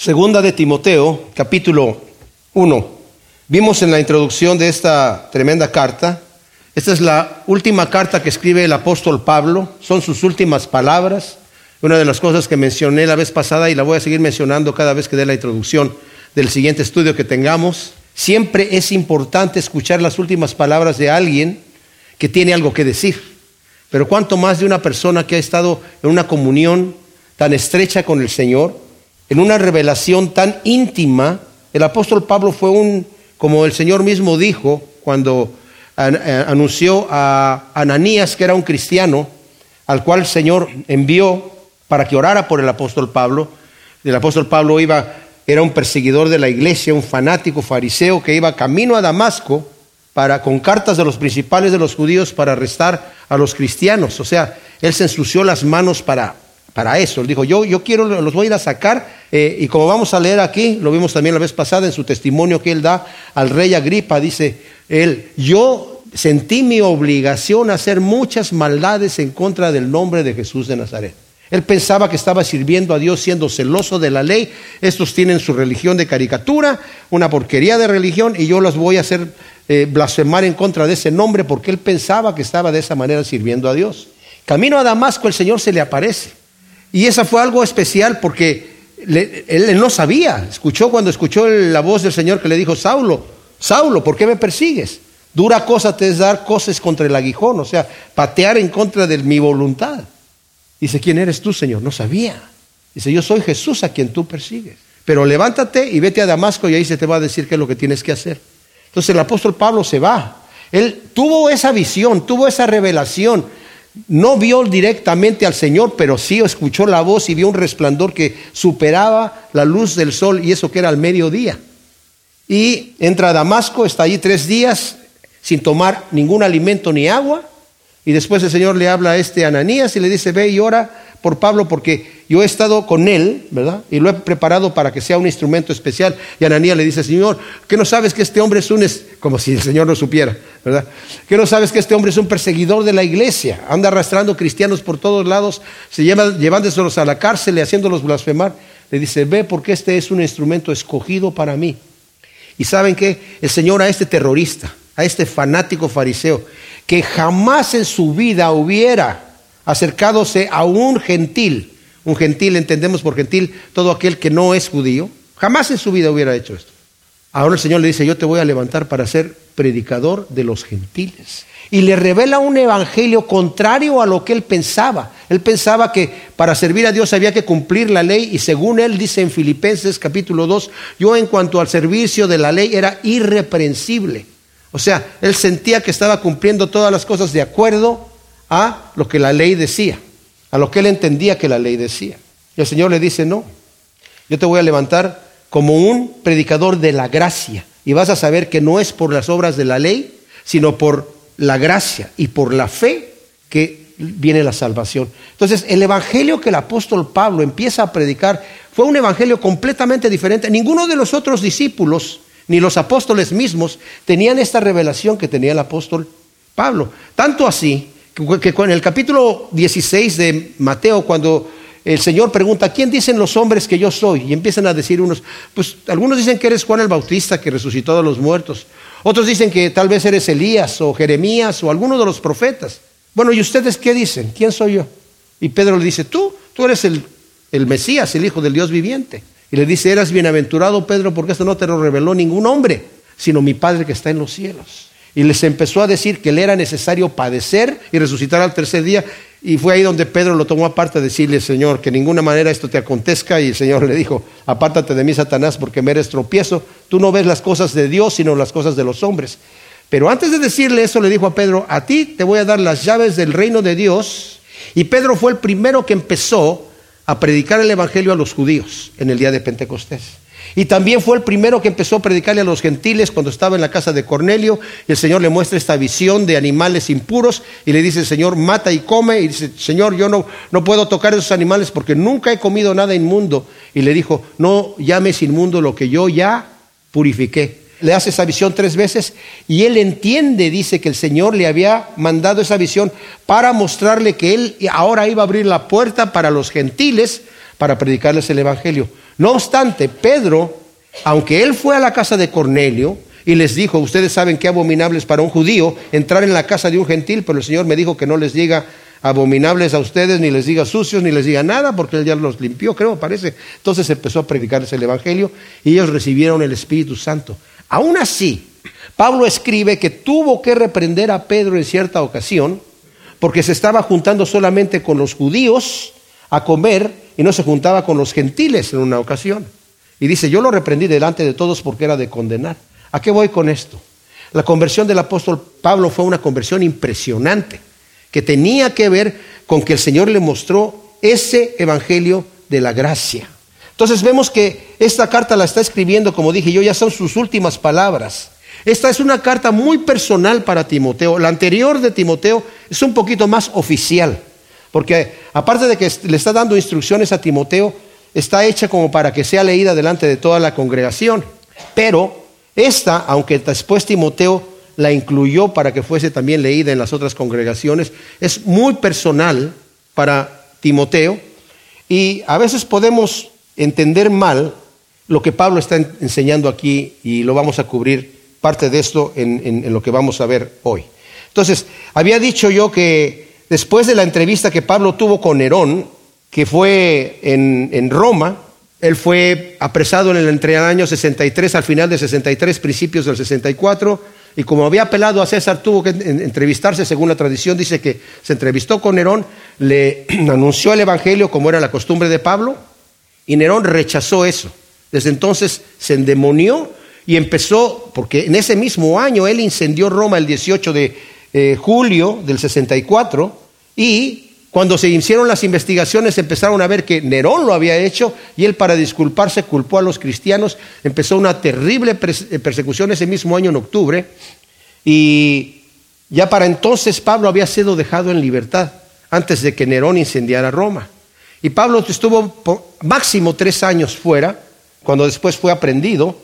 Segunda de Timoteo, capítulo 1. Vimos en la introducción de esta tremenda carta, esta es la última carta que escribe el apóstol Pablo, son sus últimas palabras, una de las cosas que mencioné la vez pasada y la voy a seguir mencionando cada vez que dé la introducción del siguiente estudio que tengamos. Siempre es importante escuchar las últimas palabras de alguien que tiene algo que decir, pero cuánto más de una persona que ha estado en una comunión tan estrecha con el Señor, en una revelación tan íntima, el apóstol Pablo fue un, como el Señor mismo dijo cuando eh, anunció a Ananías, que era un cristiano, al cual el Señor envió para que orara por el apóstol Pablo. El apóstol Pablo iba, era un perseguidor de la iglesia, un fanático fariseo que iba camino a Damasco para, con cartas de los principales de los judíos para arrestar a los cristianos. O sea, él se ensució las manos para para eso. Él dijo, yo, yo quiero, los voy a ir a sacar. Eh, y como vamos a leer aquí, lo vimos también la vez pasada en su testimonio que él da al rey Agripa, dice él, yo sentí mi obligación a hacer muchas maldades en contra del nombre de Jesús de Nazaret. Él pensaba que estaba sirviendo a Dios siendo celoso de la ley. Estos tienen su religión de caricatura, una porquería de religión, y yo los voy a hacer eh, blasfemar en contra de ese nombre porque él pensaba que estaba de esa manera sirviendo a Dios. Camino a Damasco el Señor se le aparece y esa fue algo especial porque él, no sabía. Escuchó cuando escuchó la voz del Señor que le dijo, Saulo, Saulo, ¿por qué me persigues? Dura cosa te es dar cosas contra el aguijón, o sea, patear en contra de mi voluntad. Dice, ¿quién eres tú, Señor? No sabía. Dice, yo soy Jesús a quien tú persigues. Pero levántate y vete a Damasco y ahí se te va a decir qué es lo que tienes que hacer. Entonces el apóstol Pablo se va. Él tuvo esa visión, tuvo esa revelación no vio directamente al Señor, pero sí escuchó la voz y vio un resplandor que superaba la luz del sol y eso que era al mediodía. Y entra a Damasco, está allí tres días sin tomar ningún alimento ni agua. Y después el Señor le habla a este Ananías y le dice, ve y ora por Pablo porque yo he estado con él, ¿verdad? Y lo he preparado para que sea un instrumento especial. Y Ananías le dice, Señor, ¿qué no sabes que este hombre es un, como si el Señor no supiera, ¿verdad? ¿Qué no sabes que este hombre es un perseguidor de la iglesia? Anda arrastrando cristianos por todos lados, se lleva, llevándoselos a la cárcel y haciéndolos blasfemar. Le dice, ve porque este es un instrumento escogido para mí. Y saben que el Señor a este terrorista, a este fanático fariseo, que jamás en su vida hubiera acercándose a un gentil. Un gentil, entendemos por gentil todo aquel que no es judío. Jamás en su vida hubiera hecho esto. Ahora el Señor le dice, yo te voy a levantar para ser predicador de los gentiles. Y le revela un evangelio contrario a lo que él pensaba. Él pensaba que para servir a Dios había que cumplir la ley y según él dice en Filipenses capítulo 2, yo en cuanto al servicio de la ley era irreprensible. O sea, él sentía que estaba cumpliendo todas las cosas de acuerdo a lo que la ley decía, a lo que él entendía que la ley decía. Y el Señor le dice, no, yo te voy a levantar como un predicador de la gracia y vas a saber que no es por las obras de la ley, sino por la gracia y por la fe que viene la salvación. Entonces, el evangelio que el apóstol Pablo empieza a predicar fue un evangelio completamente diferente. Ninguno de los otros discípulos, ni los apóstoles mismos, tenían esta revelación que tenía el apóstol Pablo. Tanto así que en el capítulo 16 de Mateo, cuando el Señor pregunta, ¿quién dicen los hombres que yo soy? Y empiezan a decir unos, pues algunos dicen que eres Juan el Bautista que resucitó a los muertos. Otros dicen que tal vez eres Elías o Jeremías o alguno de los profetas. Bueno, ¿y ustedes qué dicen? ¿Quién soy yo? Y Pedro le dice, tú, tú eres el, el Mesías, el Hijo del Dios viviente. Y le dice, eras bienaventurado Pedro porque esto no te lo reveló ningún hombre, sino mi Padre que está en los cielos. Y les empezó a decir que le era necesario padecer y resucitar al tercer día. Y fue ahí donde Pedro lo tomó aparte a decirle, Señor, que de ninguna manera esto te acontezca. Y el Señor le dijo, apártate de mí, Satanás, porque me eres tropiezo. Tú no ves las cosas de Dios, sino las cosas de los hombres. Pero antes de decirle eso, le dijo a Pedro, a ti te voy a dar las llaves del reino de Dios. Y Pedro fue el primero que empezó a predicar el Evangelio a los judíos en el día de Pentecostés. Y también fue el primero que empezó a predicarle a los gentiles cuando estaba en la casa de Cornelio. Y el Señor le muestra esta visión de animales impuros y le dice, Señor, mata y come. Y dice, Señor, yo no, no puedo tocar esos animales porque nunca he comido nada inmundo. Y le dijo, no llames inmundo lo que yo ya purifiqué. Le hace esa visión tres veces y él entiende, dice que el Señor le había mandado esa visión para mostrarle que él ahora iba a abrir la puerta para los gentiles para predicarles el Evangelio No obstante, Pedro, aunque él fue a la casa de Cornelio y les dijo, ustedes saben qué abominable es para un judío entrar en la casa de un gentil, pero el Señor me dijo que no les diga abominables a ustedes, ni les diga sucios, ni les diga nada, porque Él ya los limpió, creo, parece. Entonces empezó a predicarles el Evangelio y ellos recibieron el Espíritu Santo. Aún así, Pablo escribe que tuvo que reprender a Pedro en cierta ocasión, porque se estaba juntando solamente con los judíos a comer y no se juntaba con los gentiles en una ocasión. Y dice, yo lo reprendí delante de todos porque era de condenar. ¿A qué voy con esto? La conversión del apóstol Pablo fue una conversión impresionante que tenía que ver con que el Señor le mostró ese evangelio de la gracia. Entonces vemos que esta carta la está escribiendo, como dije yo, ya son sus últimas palabras. Esta es una carta muy personal para Timoteo. La anterior de Timoteo es un poquito más oficial, porque aparte de que le está dando instrucciones a Timoteo, está hecha como para que sea leída delante de toda la congregación. Pero esta, aunque después Timoteo la incluyó para que fuese también leída en las otras congregaciones. Es muy personal para Timoteo y a veces podemos entender mal lo que Pablo está enseñando aquí y lo vamos a cubrir parte de esto en, lo que vamos a ver hoy. Entonces, había dicho yo que después de la entrevista que Pablo tuvo con Nerón, que fue en, Roma, él fue apresado en el entre año 63 al final de 63, principios del 64, y como había apelado a César, tuvo que entrevistarse, según la tradición, dice que se entrevistó con Nerón, le anunció el Evangelio como era la costumbre de Pablo, y Nerón rechazó eso. Desde entonces se endemonió y empezó, porque en ese mismo año él incendió Roma el 18 de eh, julio del 64, y cuando se hicieron las investigaciones empezaron a ver que Nerón lo había hecho y él para disculparse culpó a los cristianos. Empezó una terrible eh, persecución ese mismo año en octubre y ya para entonces Pablo había sido dejado en libertad antes de que Nerón incendiara Roma. Y Pablo estuvo máximo tres años fuera, cuando después fue aprendido,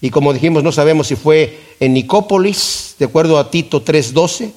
y como dijimos, no sabemos si fue en Nicópolis, de acuerdo a Tito 3.12,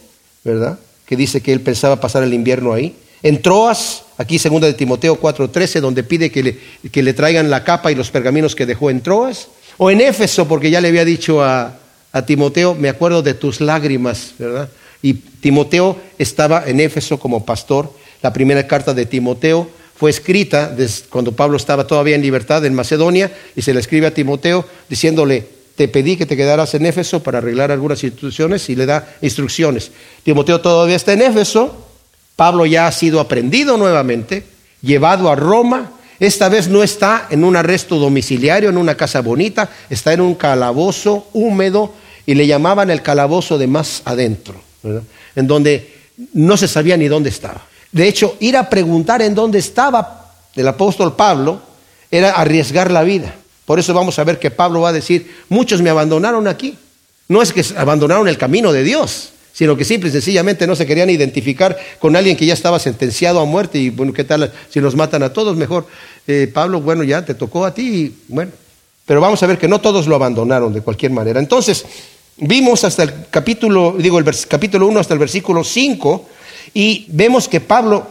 ¿verdad? Que dice que él pensaba pasar el invierno ahí en Troas, aquí segunda de Timoteo 4:13, donde pide que le, que le, traigan la capa y los pergaminos que dejó en Troas, o en Éfeso, porque ya le había dicho a, a Timoteo, me acuerdo de tus lágrimas, ¿verdad? Y Timoteo estaba en Éfeso como pastor. La primera carta de Timoteo fue escrita cuando Pablo estaba todavía en libertad en Macedonia y se le escribe a Timoteo diciéndole, te pedí que te quedaras en Éfeso para arreglar algunas instituciones y le da instrucciones. Timoteo todavía está en Éfeso Pablo ya ha sido aprendido nuevamente, llevado a Roma. Esta vez no está en un arresto domiciliario, en una casa bonita, está en un calabozo húmedo y le llamaban el calabozo de más adentro, en donde no se sabía ni dónde estaba. De hecho, ir a preguntar en dónde estaba el apóstol Pablo era arriesgar la vida. Por eso vamos a ver que Pablo va a decir, muchos me abandonaron aquí. No es que abandonaron el camino de Dios, sino que simple y sencillamente no se querían identificar con alguien que ya estaba sentenciado a muerte y bueno, ¿qué tal si nos matan a todos? Mejor, eh, Pablo, bueno, ya te tocó a ti y bueno, pero vamos a ver que no todos lo abandonaron de cualquier manera. Entonces, vimos hasta el capítulo, digo, el capítulo 1 hasta el versículo 5 y vemos que Pablo,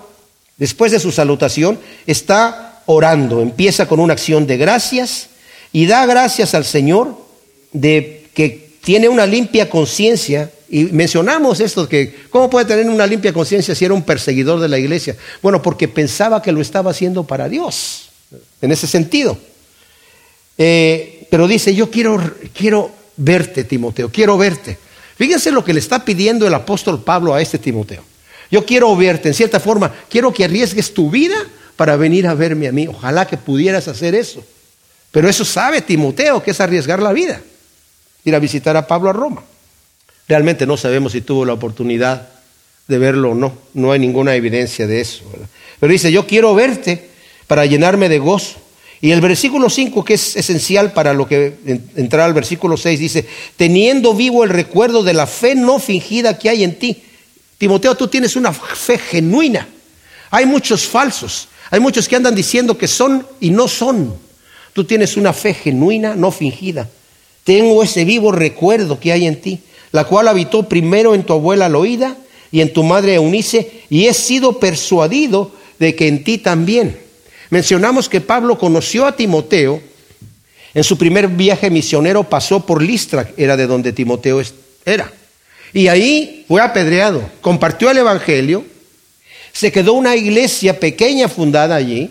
después de su salutación, está orando, empieza con una acción de gracias y da gracias al Señor de que tiene una limpia conciencia y mencionamos esto, que ¿cómo puede tener una limpia conciencia si era un perseguidor de la iglesia? Bueno, porque pensaba que lo estaba haciendo para Dios, en ese sentido. Eh, pero dice, yo quiero, quiero verte, Timoteo, quiero verte. Fíjense lo que le está pidiendo el apóstol Pablo a este Timoteo. Yo quiero verte, en cierta forma, quiero que arriesgues tu vida para venir a verme a mí. Ojalá que pudieras hacer eso. Pero eso sabe Timoteo, que es arriesgar la vida. Ir a visitar a Pablo a Roma. Realmente no sabemos si tuvo la oportunidad de verlo o no. No hay ninguna evidencia de eso. Pero dice, yo quiero verte para llenarme de gozo. Y el versículo 5, que es esencial para lo que entrar al versículo 6, dice, teniendo vivo el recuerdo de la fe no fingida que hay en ti. Timoteo, tú tienes una fe genuina. Hay muchos falsos. Hay muchos que andan diciendo que son y no son. Tú tienes una fe genuina, no fingida. Tengo ese vivo recuerdo que hay en ti la cual habitó primero en tu abuela Loida y en tu madre Eunice, y he sido persuadido de que en ti también. mencionamos que Pablo conoció a Timoteo. En su primer viaje misionero pasó por Listra, era de donde Timoteo era. Y ahí fue apedreado, compartió el Evangelio, se quedó una iglesia pequeña fundada allí.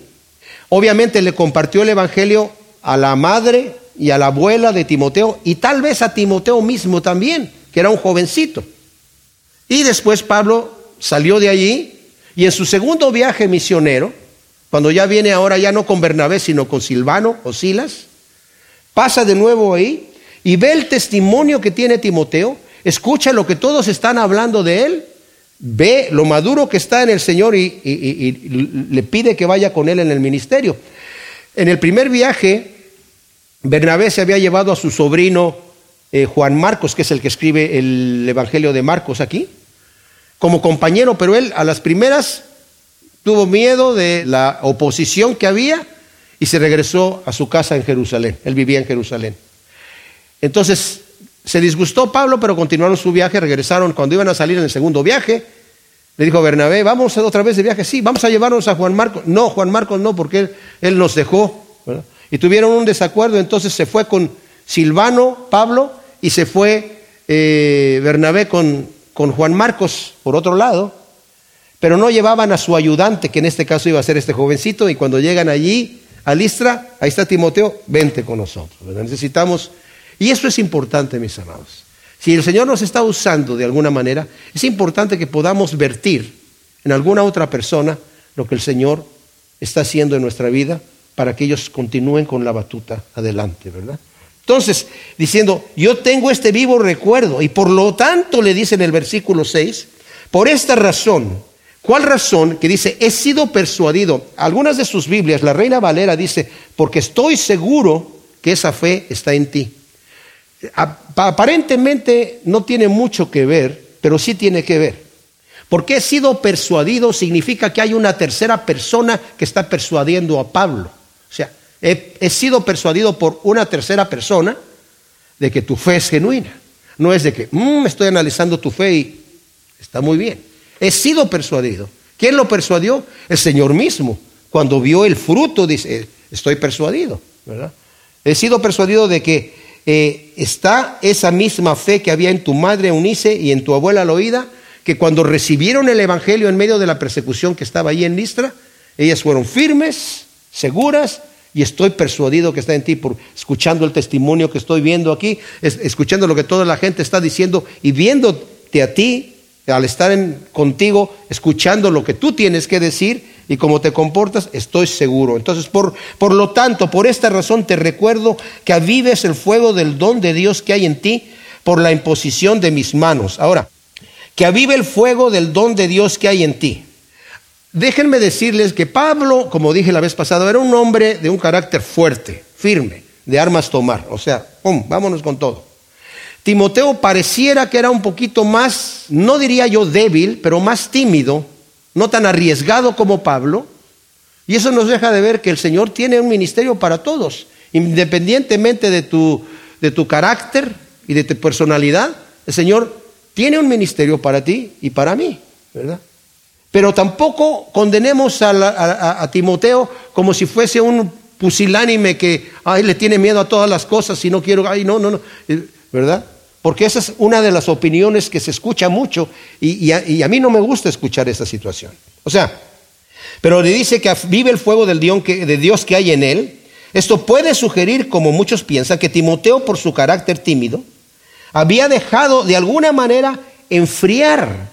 Obviamente le compartió el Evangelio a la madre y a la abuela de Timoteo y tal vez a Timoteo mismo también, que era un jovencito. Y después Pablo salió de allí y en su segundo viaje misionero, cuando ya viene ahora ya no con Bernabé, sino con Silvano o Silas, pasa de nuevo ahí y ve el testimonio que tiene Timoteo, escucha lo que todos están hablando de él, ve lo maduro que está en el Señor y, le pide que vaya con él en el ministerio. En el primer viaje, Bernabé se había llevado a su sobrino eh, Juan Marcos, que es el que escribe el Evangelio de Marcos aquí, como compañero, pero él a las primeras tuvo miedo de la oposición que había y se regresó a su casa en Jerusalén. Él vivía en Jerusalén. Entonces se disgustó Pablo, pero continuaron su viaje, regresaron cuando iban a salir en el segundo viaje. Le dijo Bernabé, vamos otra vez de viaje, sí, vamos a llevarnos a Juan Marcos. No, Juan Marcos no, porque él, nos dejó. Y tuvieron un desacuerdo, entonces se fue con Silvano, Pablo, y se fue eh, Bernabé con, con Juan Marcos por otro lado, pero no llevaban a su ayudante, que en este caso iba a ser este jovencito, y cuando llegan allí a Listra, ahí está Timoteo, vente con nosotros. Necesitamos, y eso es importante, mis amados. Si el Señor nos está usando de alguna manera, es importante que podamos vertir en alguna otra persona lo que el Señor está haciendo en nuestra vida para que ellos continúen con la batuta adelante, ¿verdad? Entonces, diciendo, yo tengo este vivo recuerdo y por lo tanto le dice en el versículo 6, por esta razón, ¿cuál razón? Que dice, he sido persuadido. Algunas de sus Biblias, la Reina Valera dice, porque estoy seguro que esa fe está en ti. Aparentemente no tiene mucho que ver, pero sí tiene que ver. Porque he sido persuadido significa que hay una tercera persona que está persuadiendo a Pablo. O sea, he, sido persuadido por una tercera persona de que tu fe es genuina. No es de que, mmm, estoy analizando tu fe y está muy bien. He sido persuadido. ¿Quién lo persuadió? El Señor mismo. Cuando vio el fruto, dice, estoy persuadido. He sido persuadido de que eh, está esa misma fe que había en tu madre Eunice y en tu abuela Loida, que cuando recibieron el Evangelio en medio de la persecución que estaba ahí en Listra, ellas fueron firmes, seguras, y estoy persuadido que está en ti por escuchando el testimonio que estoy viendo aquí, escuchando lo que toda la gente está diciendo y viéndote a ti, al estar contigo, escuchando lo que tú tienes que decir y cómo te comportas, estoy seguro. Entonces, por, por lo tanto, por esta razón te recuerdo que avives el fuego del don de Dios que hay en ti por la imposición de mis manos. Ahora, que avive el fuego del don de Dios que hay en ti. Déjenme decirles que Pablo, como dije la vez pasada, era un hombre de un carácter fuerte, firme, de armas tomar. O sea, ¡pum! vámonos con todo. Timoteo pareciera que era un poquito más, no diría yo débil, pero más tímido no tan arriesgado como Pablo. Y eso nos deja de ver que el Señor tiene un ministerio para todos, independientemente de tu, de tu carácter y de tu personalidad. El Señor tiene un ministerio para ti y para mí, ¿verdad? Pero tampoco condenemos a, Timoteo como si fuese un pusilánime que ay, le tiene miedo a todas las cosas y no quiero, ay, no, no, no, ¿verdad? Porque esa es una de las opiniones que se escucha mucho y, a, mí no me gusta escuchar esa situación. O sea, pero le dice que vive el fuego del de Dios que hay en él. Esto puede sugerir, como muchos piensan, que Timoteo, por su carácter tímido, había dejado de alguna manera enfriar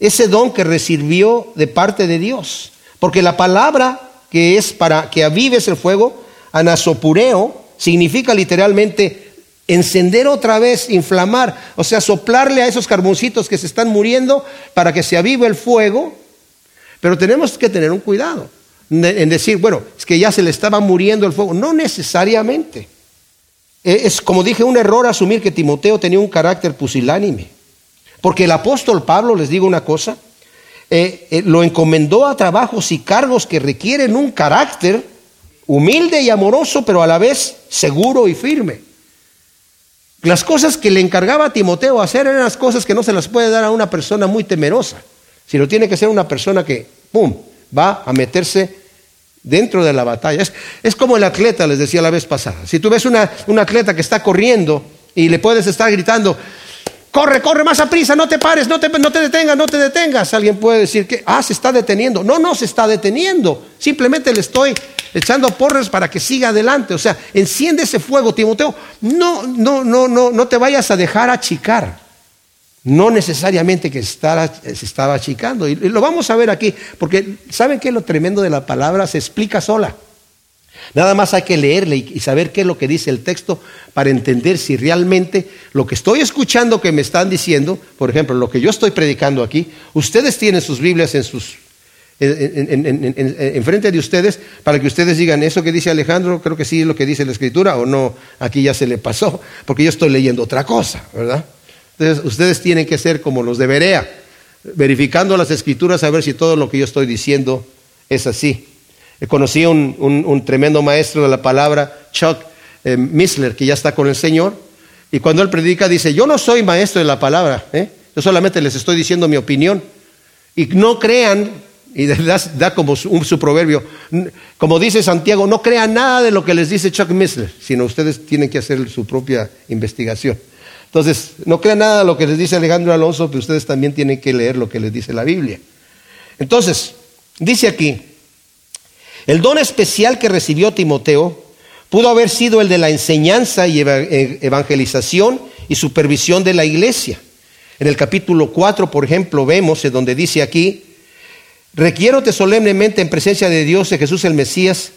ese don que recibió de parte de Dios. Porque la palabra que es para que avives el fuego, anasopureo, significa literalmente encender otra vez, inflamar, o sea, soplarle a esos carboncitos que se están muriendo para que se avive el fuego. Pero tenemos que tener un cuidado en decir, bueno, es que ya se le estaba muriendo el fuego. No necesariamente. E, es como dije, un error asumir que Timoteo tenía un carácter pusilánime. Porque el apóstol Pablo, les digo una cosa, eh, eh, lo encomendó a trabajos y cargos que requieren un carácter humilde y amoroso, pero a la vez seguro y firme. Las cosas que le encargaba a Timoteo hacer eran las cosas que no se las puede dar a una persona muy temerosa, sino tiene que ser una persona que, ¡pum!, va a meterse dentro de la batalla. Es, como el atleta, les decía la vez pasada. Si tú ves un atleta que está corriendo y le puedes estar gritando, corre, corre más a prisa, no te pares, no te, no te detengas, no te detengas. Alguien puede decir que, ah, se está deteniendo. No, no se está deteniendo. Simplemente le estoy echando porras para que siga adelante. O sea, enciende ese fuego, Timoteo. No, no, no, no, no te vayas a dejar achicar. No necesariamente que se estaba achicando. Y lo vamos a ver aquí, porque ¿saben qué es lo tremendo de la palabra? Se explica sola. Nada más hay que leerle y saber qué es lo que dice el texto para entender si realmente lo que estoy escuchando que me están diciendo, por ejemplo, lo que yo estoy predicando aquí, ustedes tienen sus Biblias en sus en, frente de ustedes para que ustedes digan eso que dice Alejandro, creo que sí es lo que dice la escritura o no, aquí ya se le pasó, porque yo estoy leyendo otra cosa, ¿verdad? Entonces, ustedes tienen que ser como los de Berea, verificando las escrituras a ver si todo lo que yo estoy diciendo es así. Conocí a un, tremendo maestro de la palabra, Chuck eh, Missler, que ya está con el Señor, y cuando él predica dice, yo no soy maestro de la palabra, ¿eh? yo solamente les estoy diciendo mi opinión. Y no crean, y da, como su, su, proverbio, como dice Santiago, no crean nada de lo que les dice Chuck Missler, sino ustedes tienen que hacer su propia investigación. Entonces, no crean nada de lo que les dice Alejandro Alonso, que ustedes también tienen que leer lo que les dice la Biblia. Entonces, dice aquí, el don especial que recibió Timoteo pudo haber sido el de la enseñanza y e, evangelización y supervisión de la iglesia. En el capítulo 4, por ejemplo, vemos en donde dice aquí, requiérote solemnemente en presencia de Dios, de Jesús el Mesías,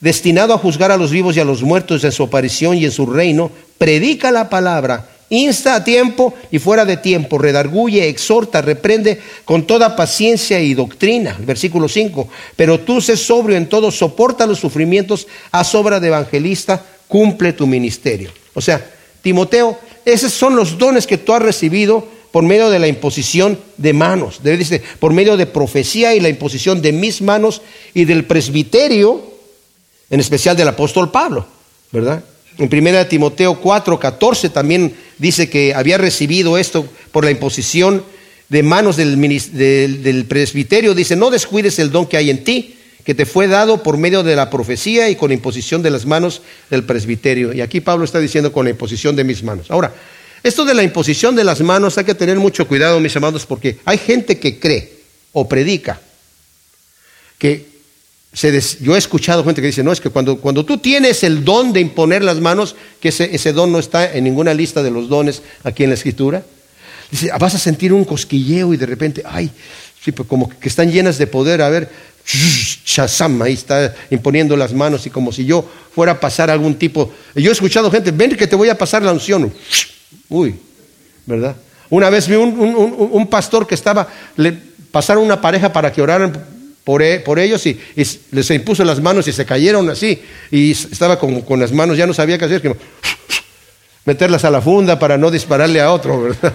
destinado a juzgar a los vivos y a los muertos en su aparición y en su reino, predica la palabra Insta a tiempo y fuera de tiempo, redarguye, exhorta, reprende con toda paciencia y doctrina. Versículo 5. Pero tú sé sobrio en todo, soporta los sufrimientos, haz obra de evangelista, cumple tu ministerio. O sea, Timoteo, esos son los dones que tú has recibido por medio de la imposición de manos. Dice, por medio de profecía y la imposición de mis manos y del presbiterio, en especial del apóstol Pablo, ¿verdad? En 1 Timoteo 4, 14 también dice que había recibido esto por la imposición de manos del, presbiterio. Dice, no descuides el don que hay en ti, que te fue dado por medio de la profecía y con la imposición de las manos del presbiterio. Y aquí Pablo está diciendo con la imposición de mis manos. Ahora, esto de la imposición de las manos hay que tener mucho cuidado, mis amados, porque hay gente que cree o predica que yo he escuchado gente que dice, no, es que cuando, cuando tú tienes el don de imponer las manos, que ese, ese don no está en ninguna lista de los dones aquí en la escritura, dice, vas a sentir un cosquilleo y de repente, ay, pues como que están llenas de poder, a ver, Shazam, ahí está imponiendo las manos y como si yo fuera a pasar algún tipo. Yo he escuchado gente, ven que te voy a pasar la unción. Uy, ¿verdad? Una vez vi un, un pastor que estaba, le pasaron una pareja para que oraran e, por, ellos y, les impuso las manos y se cayeron así. Y estaba con, con las manos, ya no sabía qué hacer, meterlas a la funda para no dispararle a otro, ¿verdad?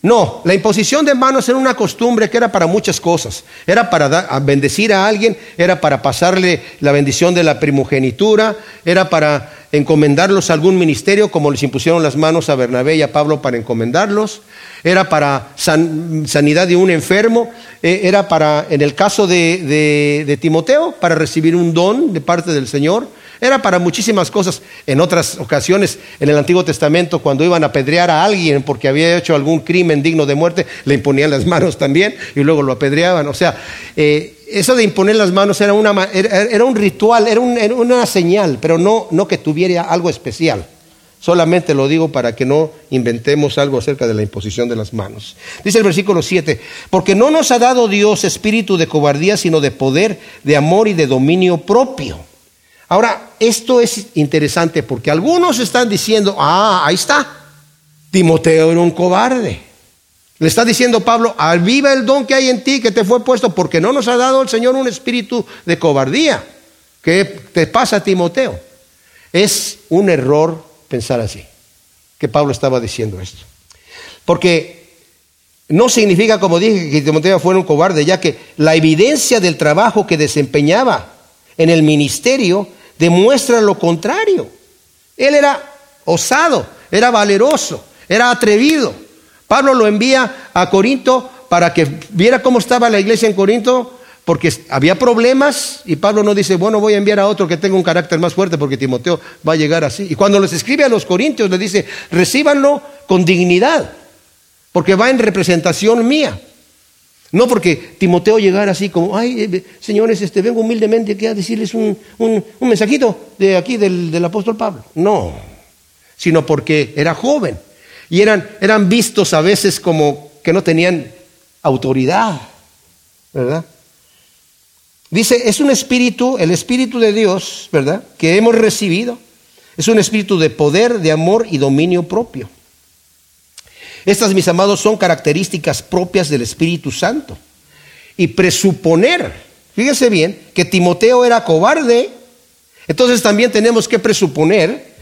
No, la imposición de manos era una costumbre que era para muchas cosas. Era para bendecir a alguien, era para pasarle la bendición de la primogenitura, era para encomendarlos a algún ministerio, como les impusieron las manos a Bernabé y a Pablo para encomendarlos, era para sanidad de un enfermo, eh, era para, en el caso de, de Timoteo, para recibir un don de parte del Señor, era para muchísimas cosas. En otras ocasiones, en el Antiguo Testamento, cuando iban a apedrear a alguien porque había hecho algún crimen digno de muerte, le imponían las manos también y luego lo apedreaban. O sea, eh, eso de imponer las manos era, una, era, un ritual, era, una señal, pero no, no que tuviera algo especial. Solamente lo digo para que no inventemos algo acerca de la imposición de las manos. Dice el versículo 7, porque no nos ha dado Dios espíritu de cobardía, sino de poder, de amor y de dominio propio. Ahora, esto es interesante porque algunos están diciendo, ah, ahí está, Timoteo era un cobarde. Le está diciendo Pablo, aviva el don que hay en ti que te fue puesto porque no nos ha dado el Señor un espíritu de cobardía. ¿Qué te pasa, Timoteo? Es un error pensar así, que Pablo estaba diciendo esto. Porque no significa, como dije, que Timoteo fuera un cobarde, ya que la evidencia del trabajo que desempeñaba en el ministerio demuestra lo contrario. Él era osado, era valeroso, era atrevido. Pablo lo envía a Corinto para que viera cómo estaba la iglesia en Corinto, porque había problemas y Pablo no dice, bueno, voy a enviar a otro que tenga un carácter más fuerte porque Timoteo va a llegar así. Y cuando les escribe a los corintios, les dice, recíbanlo con dignidad, porque va en representación mía. No porque Timoteo llegara así como, ay, eh, señores, este, vengo humildemente aquí a decirles un, mensajito de aquí del, del, apóstol Pablo. No, sino porque era joven y eran, eran vistos a veces como que no tenían autoridad, ¿verdad? Dice, es un espíritu, el espíritu de Dios, ¿verdad? Que hemos recibido. Es un espíritu de poder, de amor y dominio propio. Estas, mis amados, son características propias del Espíritu Santo. Y presuponer, fíjese bien, que Timoteo era cobarde, entonces también tenemos que presuponer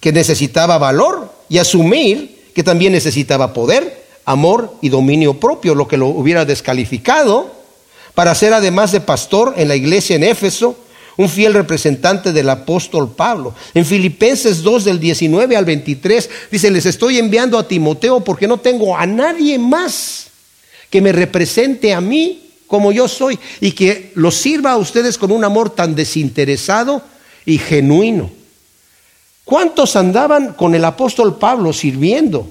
que necesitaba valor y asumir que también necesitaba poder, amor y dominio propio, lo que lo hubiera descalificado para ser además de pastor en la iglesia en Éfeso, un fiel representante del apóstol Pablo. En Filipenses 2 del 19 al 23 dice, les estoy enviando a Timoteo porque no tengo a nadie más que me represente a mí como yo soy y que los sirva a ustedes con un amor tan desinteresado y genuino. ¿Cuántos andaban con el apóstol Pablo sirviendo?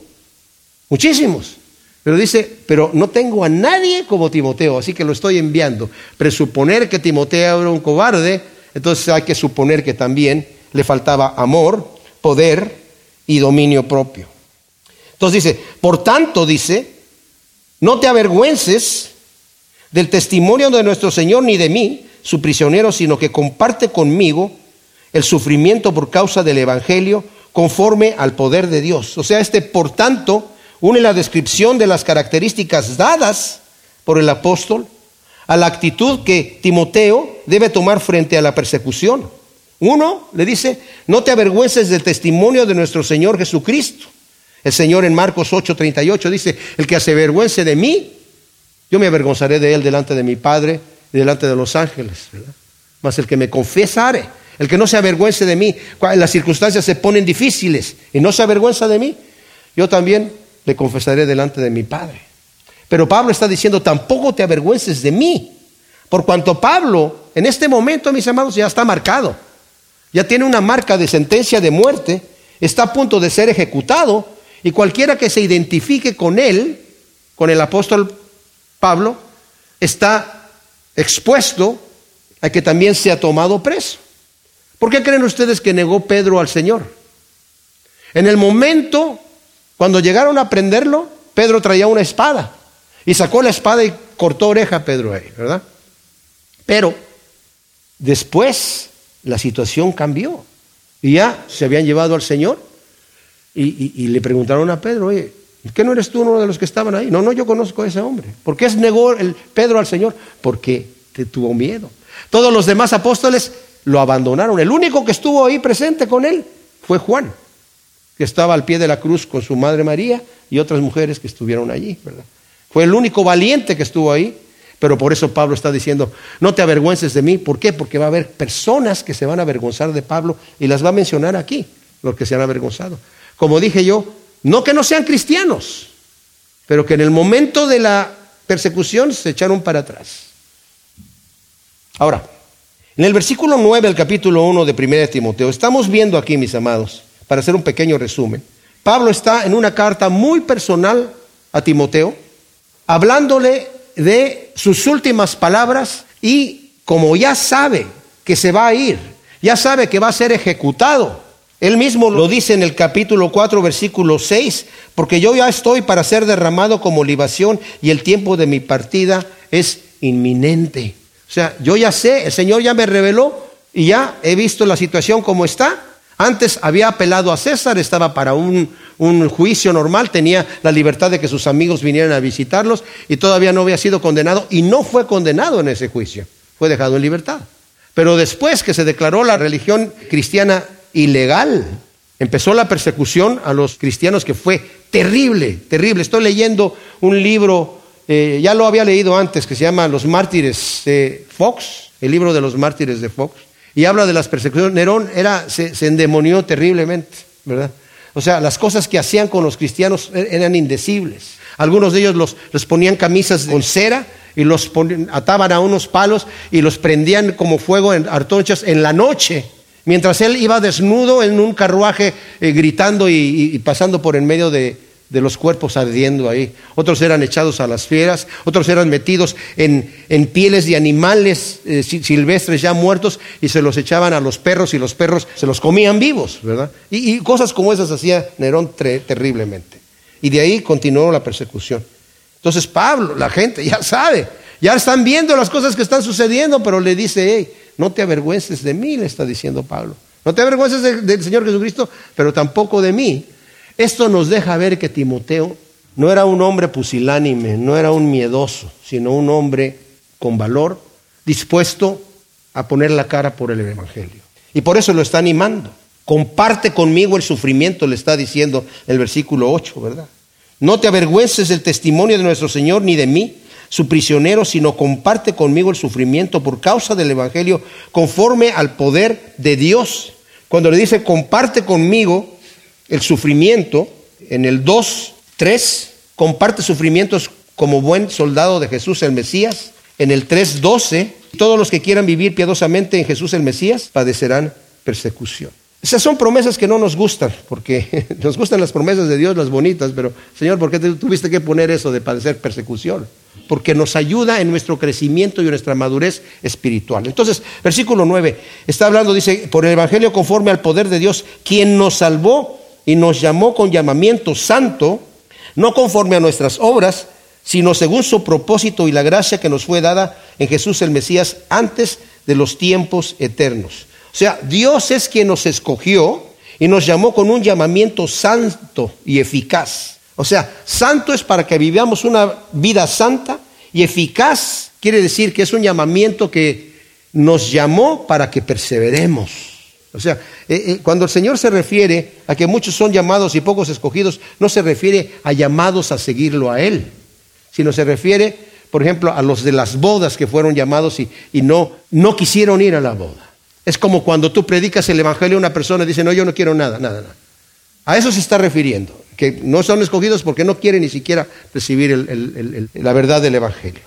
Muchísimos. Pero dice, pero no tengo a nadie como Timoteo, así que lo estoy enviando. Presuponer que Timoteo era un cobarde entonces hay que suponer que también le faltaba amor, poder y dominio propio. Entonces dice, por tanto dice, no te avergüences del testimonio de nuestro Señor ni de mí, su prisionero, sino que comparte conmigo el sufrimiento por causa del Evangelio conforme al poder de Dios. O sea, este por tanto une la descripción de las características dadas por el apóstol a la actitud que Timoteo debe tomar frente a la persecución. Uno le dice, no te avergüences del testimonio de nuestro Señor Jesucristo. El Señor en Marcos 8:38 dice, el que se avergüence de mí, yo me avergonzaré de él delante de mi Padre y delante de los ángeles. Mas el que me confesare, el que no se avergüence de mí, las circunstancias se ponen difíciles y no se avergüenza de mí, yo también le confesaré delante de mi Padre. Pero Pablo está diciendo, tampoco te avergüences de mí. Por cuanto Pablo, en este momento, mis amados, ya está marcado. Ya tiene una marca de sentencia de muerte. Está a punto de ser ejecutado. Y cualquiera que se identifique con él, con el apóstol Pablo, está expuesto a que también sea tomado preso. ¿Por qué creen ustedes que negó Pedro al Señor? En el momento, cuando llegaron a prenderlo, Pedro traía una espada. Y sacó la espada y cortó oreja a Pedro ahí, ¿verdad? Pero después la situación cambió. Y ya se habían llevado al Señor y, le preguntaron a Pedro, oye, ¿qué no eres tú uno de los que estaban ahí? No, no, yo conozco a ese hombre. ¿Por qué negó el Pedro al Señor? Porque te tuvo miedo. Todos los demás apóstoles lo abandonaron. El único que estuvo ahí presente con él fue Juan, que estaba al pie de la cruz con su madre María y otras mujeres que estuvieron allí, ¿verdad? Fue el único valiente que estuvo ahí. Pero por eso Pablo está diciendo, no te avergüences de mí. ¿Por qué? Porque va a haber personas que se van a avergonzar de Pablo y las va a mencionar aquí, los que se han avergonzado. Como dije yo, no que no sean cristianos, pero que en el momento de la persecución se echaron para atrás. Ahora, en el versículo 9 del capítulo 1 de 1 Timoteo, estamos viendo aquí, mis amados, para hacer un pequeño resumen, Pablo está en una carta muy personal a Timoteo, hablándole de sus últimas palabras y como ya sabe que se va a ir, ya sabe que va a ser ejecutado. Él mismo lo dice en el capítulo 4, versículo 6, porque yo ya estoy para ser derramado como libación y el tiempo de mi partida es inminente. O sea, yo ya sé, el Señor ya me reveló y ya he visto la situación como está antes había apelado a César, estaba para un, juicio normal, tenía la libertad de que sus amigos vinieran a visitarlos y todavía no había sido condenado y no fue condenado en ese juicio, fue dejado en libertad. Pero después que se declaró la religión cristiana ilegal, empezó la persecución a los cristianos que fue terrible, terrible. Estoy leyendo un libro, eh, ya lo había leído antes, que se llama Los mártires de Fox, el libro de los mártires de Fox y habla de las persecuciones. Nerón era, se, endemonió terriblemente, ¿verdad? O sea, las cosas que hacían con los cristianos er, eran indecibles. Algunos de ellos los, les ponían camisas con cera y los ataban a unos palos y los prendían como fuego en artonchas en la noche. Mientras él iba desnudo en un carruaje eh, gritando y pasando por en medio de, de los cuerpos ardiendo ahí. Otros eran echados a las fieras, otros eran metidos en, en pieles de animales eh, silvestres ya muertos y se los echaban a los perros y los perros se los comían vivos, ¿verdad? Y, cosas como esas hacía Nerón terriblemente. Y de ahí continuó la persecución. Entonces Pablo, la gente ya sabe, ya están viendo las cosas que están sucediendo, pero le dice, hey, no te avergüences de mí, le está diciendo Pablo. No te avergüences del Señor Jesucristo, pero tampoco de mí esto nos deja ver que Timoteo no era un hombre pusilánime, no era un miedoso, sino un hombre con valor, dispuesto a poner la cara por el Evangelio. Y por eso lo está animando. Comparte conmigo el sufrimiento, le está diciendo el versículo 8, ¿verdad? No te avergüences del testimonio de nuestro Señor ni de mí, su prisionero, sino comparte conmigo el sufrimiento por causa del Evangelio, conforme al poder de Dios. Cuando le dice comparte conmigo, el sufrimiento, en el 2, 3, comparte sufrimientos como buen soldado de Jesús el Mesías. En el 3, 12, todos los que quieran vivir piadosamente en Jesús el Mesías padecerán persecución. Esas son promesas que no nos gustan, porque nos gustan las promesas de Dios, las bonitas, pero Señor, ¿por qué tuviste que poner eso de padecer persecución? Porque nos ayuda en nuestro crecimiento y en nuestra madurez espiritual. Entonces, versículo 9, está hablando, dice, por el Evangelio conforme al poder de Dios, quien nos salvó y nos llamó con llamamiento santo, no conforme a nuestras obras, sino según su propósito y la gracia que nos fue dada en Jesús el Mesías antes de los tiempos eternos. O sea, Dios es quien nos escogió y nos llamó con un llamamiento santo y eficaz. O sea, santo es para que vivamos una vida santa y eficaz quiere decir que es un llamamiento que nos llamó para que perseveremos. O sea, eh, eh, cuando el Señor se refiere a que muchos son llamados y pocos escogidos, no se refiere a llamados a seguirlo a Él, sino se refiere, por ejemplo, a los de las bodas que fueron llamados y, no, no quisieron ir a la boda. Es como cuando tú predicas el Evangelio a una persona y dice, no, yo no quiero nada, nada, nada. A eso se está refiriendo, que no son escogidos porque no quieren ni siquiera recibir la verdad del Evangelio.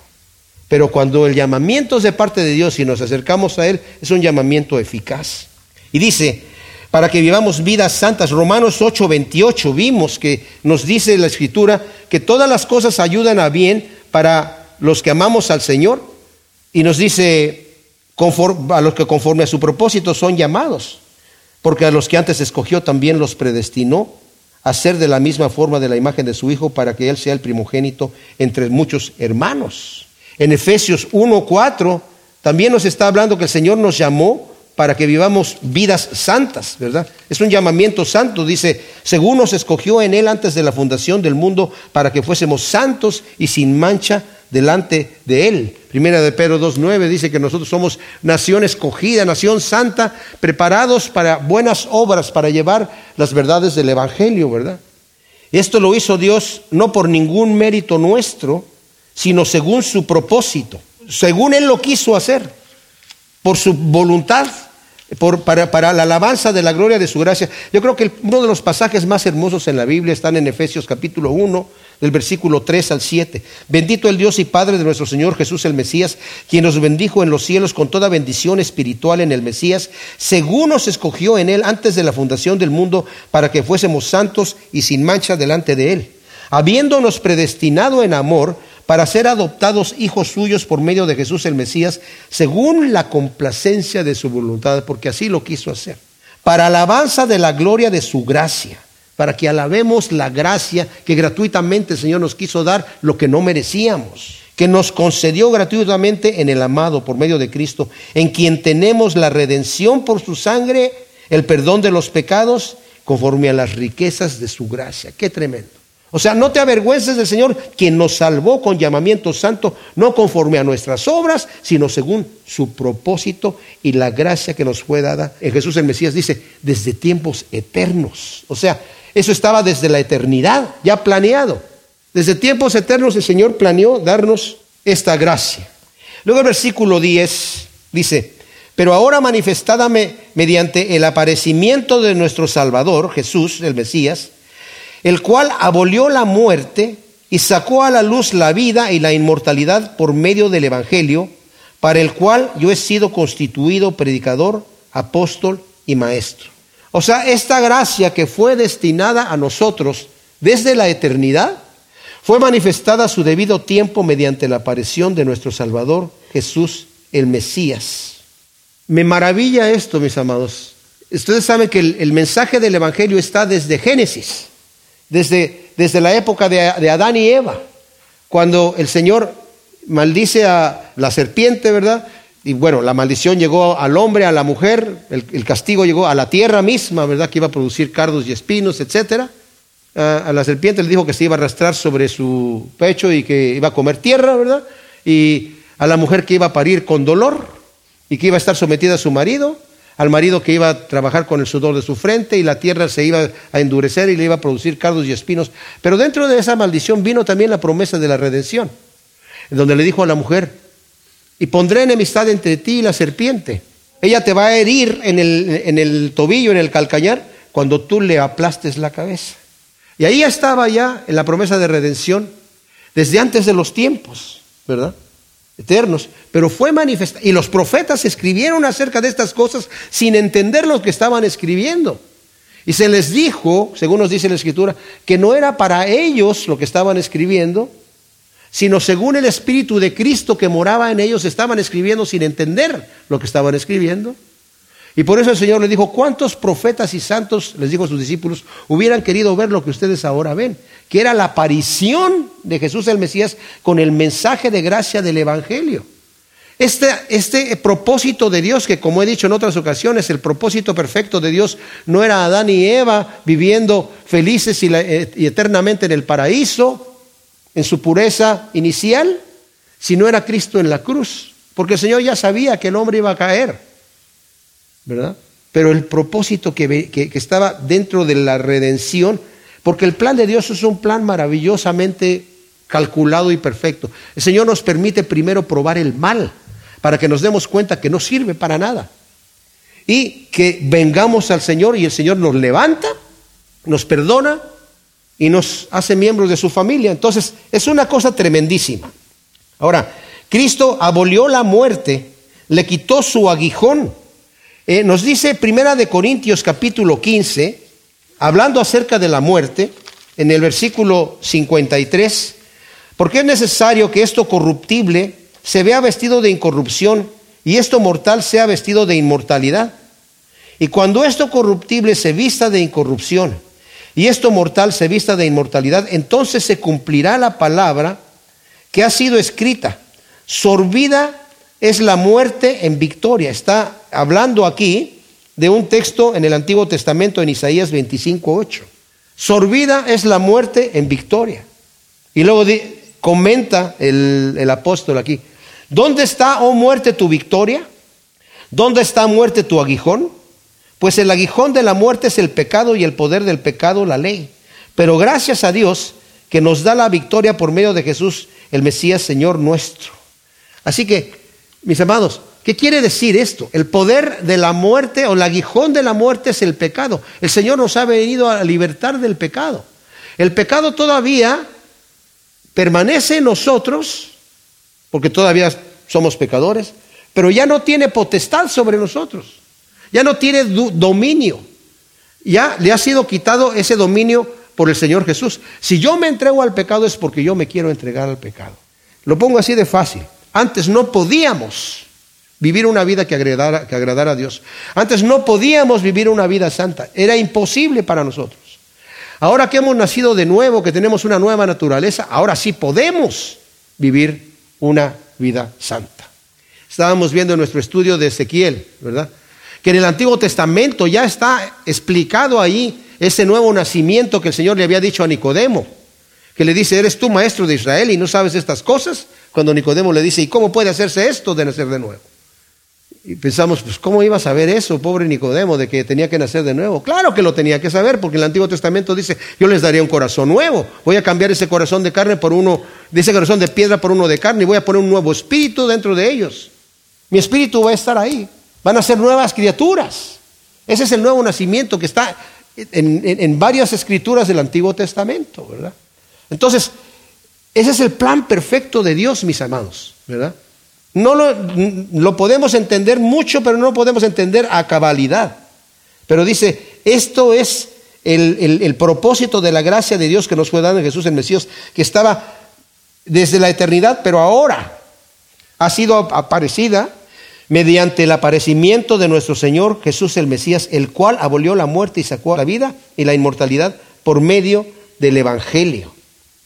Pero cuando el llamamiento es de parte de Dios y nos acercamos a Él, es un llamamiento eficaz. Y dice, para que vivamos vidas santas. Romanos 8, 28 vimos que nos dice la escritura que todas las cosas ayudan a bien para los que amamos al Señor. Y nos dice, a los que conforme a su propósito son llamados. Porque a los que antes escogió también los predestinó a ser de la misma forma de la imagen de su Hijo para que Él sea el primogénito entre muchos hermanos. En Efesios 1, 4 también nos está hablando que el Señor nos llamó para que vivamos vidas santas, ¿verdad? Es un llamamiento santo, dice, según nos escogió en Él antes de la fundación del mundo, para que fuésemos santos y sin mancha delante de Él. Primera de Pedro 2.9 dice que nosotros somos nación escogida, nación santa, preparados para buenas obras, para llevar las verdades del Evangelio, ¿verdad? Esto lo hizo Dios no por ningún mérito nuestro, sino según su propósito, según Él lo quiso hacer por su voluntad, para, la alabanza de la gloria de su gracia. Yo creo que uno de los pasajes más hermosos en la Biblia están en Efesios capítulo 1, del versículo 3 al 7. Bendito el Dios y Padre de nuestro Señor Jesús el Mesías, quien nos bendijo en los cielos con toda bendición espiritual en el Mesías, según nos escogió en él antes de la fundación del mundo, para que fuésemos santos y sin mancha delante de él, habiéndonos predestinado en amor, para ser adoptados hijos suyos por medio de Jesús el Mesías, según la complacencia de su voluntad, porque así lo quiso hacer, para alabanza de la gloria de su gracia, para que alabemos la gracia que gratuitamente el Señor nos quiso dar, lo que no merecíamos, que nos concedió gratuitamente en el amado por medio de Cristo, en quien tenemos la redención por su sangre, el perdón de los pecados, conforme a las riquezas de su gracia. Qué tremendo. O sea, no te avergüences del Señor, quien nos salvó con llamamiento santo, no conforme a nuestras obras, sino según su propósito y la gracia que nos fue dada. En Jesús el Mesías dice, desde tiempos eternos. O sea, eso estaba desde la eternidad, ya planeado. Desde tiempos eternos el Señor planeó darnos esta gracia. Luego el versículo 10 dice, pero ahora manifestada mediante el aparecimiento de nuestro Salvador, Jesús el Mesías, el cual abolió la muerte y sacó a la luz la vida y la inmortalidad por medio del Evangelio, para el cual yo he sido constituido predicador, apóstol y maestro. O sea, esta gracia que fue destinada a nosotros desde la eternidad, fue manifestada a su debido tiempo mediante la aparición de nuestro Salvador Jesús el Mesías. Me maravilla esto, mis amados. Ustedes saben que el, mensaje del Evangelio está desde Génesis, desde, desde la época de, Adán y Eva, cuando el Señor maldice a la serpiente, ¿verdad? Y bueno, la maldición llegó al hombre, a la mujer, el, castigo llegó a la tierra misma, ¿verdad? Que iba a producir cardos y espinos, etcétera a la serpiente le dijo que se iba a arrastrar sobre su pecho y que iba a comer tierra, ¿verdad? Y a la mujer que iba a parir con dolor y que iba a estar sometida a su marido, al marido que iba a trabajar con el sudor de su frente y la tierra se iba a endurecer y le iba a producir cardos y espinos. Pero dentro de esa maldición vino también la promesa de la redención, en donde le dijo a la mujer, y pondré enemistad entre ti y la serpiente. Ella te va a herir en el, en el tobillo, en el calcañar, cuando tú le aplastes la cabeza. Y ahí estaba ya en la promesa de redención desde antes de los tiempos, ¿verdad? Eternos. Pero fue manifestada. Y los profetas escribieron acerca de estas cosas sin entender lo que estaban escribiendo. Y se les dijo, según nos dice la Escritura, que no era para ellos lo que estaban escribiendo, sino según el Espíritu de Cristo que moraba en ellos, estaban escribiendo sin entender lo que estaban escribiendo. Y por eso el Señor le dijo, ¿cuántos profetas y santos, les dijo a sus discípulos, hubieran querido ver lo que ustedes ahora ven? Que era la aparición de Jesús el Mesías con el mensaje de gracia del Evangelio. Este, este propósito de Dios, que como he dicho en otras ocasiones, el propósito perfecto de Dios no era Adán y Eva viviendo felices y, eh, y eternamente en el paraíso, en su pureza inicial, sino era Cristo en la cruz. Porque el Señor ya sabía que el hombre iba a caer. ¿Verdad? Pero el propósito que, que, estaba dentro de la redención, porque el plan de Dios es un plan maravillosamente calculado y perfecto. El Señor nos permite primero probar el mal, para que nos demos cuenta que no sirve para nada. Y que vengamos al Señor y el Señor nos levanta, nos perdona y nos hace miembros de su familia. Entonces, es una cosa tremendísima. Ahora, Cristo abolió la muerte, le quitó su aguijón eh, nos dice Primera de Corintios capítulo 15, hablando acerca de la muerte, en el versículo 53, porque es necesario que esto corruptible se vea vestido de incorrupción y esto mortal sea vestido de inmortalidad. Y cuando esto corruptible se vista de incorrupción y esto mortal se vista de inmortalidad, entonces se cumplirá la palabra que ha sido escrita, sorbida es la muerte en victoria. Está hablando aquí de un texto en el Antiguo Testamento en Isaías 25:8. Sorbida es la muerte en victoria. Y luego comenta el, el apóstol aquí, ¿dónde está, oh muerte, tu victoria? ¿Dónde está muerte tu aguijón? Pues el aguijón de la muerte es el pecado y el poder del pecado la ley. Pero gracias a Dios que nos da la victoria por medio de Jesús, el Mesías Señor nuestro. Así que mis amados, ¿qué quiere decir esto? El poder de la muerte o el aguijón de la muerte es el pecado. El Señor nos ha venido a libertar del pecado. El pecado todavía permanece en nosotros, porque todavía somos pecadores, pero ya no tiene potestad sobre nosotros. Ya no tiene dominio. Ya le ha sido quitado ese dominio por el Señor Jesús. Si yo me entrego al pecado es porque yo me quiero entregar al pecado. Lo pongo así de fácil. Antes no podíamos vivir una vida que agradara, que agradara a Dios. Antes no podíamos vivir una vida santa. Era imposible para nosotros. Ahora que hemos nacido de nuevo, que tenemos una nueva naturaleza, ahora sí podemos vivir una vida santa. Estábamos viendo en nuestro estudio de Ezequiel, ¿verdad? Que en el Antiguo Testamento ya está explicado ahí ese nuevo nacimiento que el Señor le había dicho a Nicodemo, que le dice, ¿eres tú maestro de Israel y no sabes estas cosas? Cuando Nicodemo le dice, ¿y cómo puede hacerse esto de nacer de nuevo? Y pensamos, pues ¿cómo iba a saber eso, pobre Nicodemo, de que tenía que nacer de nuevo? Claro que lo tenía que saber, porque el Antiguo Testamento dice, yo les daría un corazón nuevo, voy a cambiar ese corazón de carne por uno, de ese corazón de piedra por uno de carne, y voy a poner un nuevo espíritu dentro de ellos. Mi espíritu va a estar ahí, van a ser nuevas criaturas. Ese es el nuevo nacimiento que está en, en varias escrituras del Antiguo Testamento, ¿verdad? Entonces, Ese es el plan perfecto de Dios, mis amados, ¿verdad? No lo, podemos entender mucho, pero no lo podemos entender a cabalidad. Pero dice, esto es el, el, propósito de la gracia de Dios que nos fue dado en Jesús el Mesías, que estaba desde la eternidad, pero ahora ha sido aparecida mediante el aparecimiento de nuestro Señor Jesús el Mesías, el cual abolió la muerte y sacó la vida y la inmortalidad por medio del Evangelio.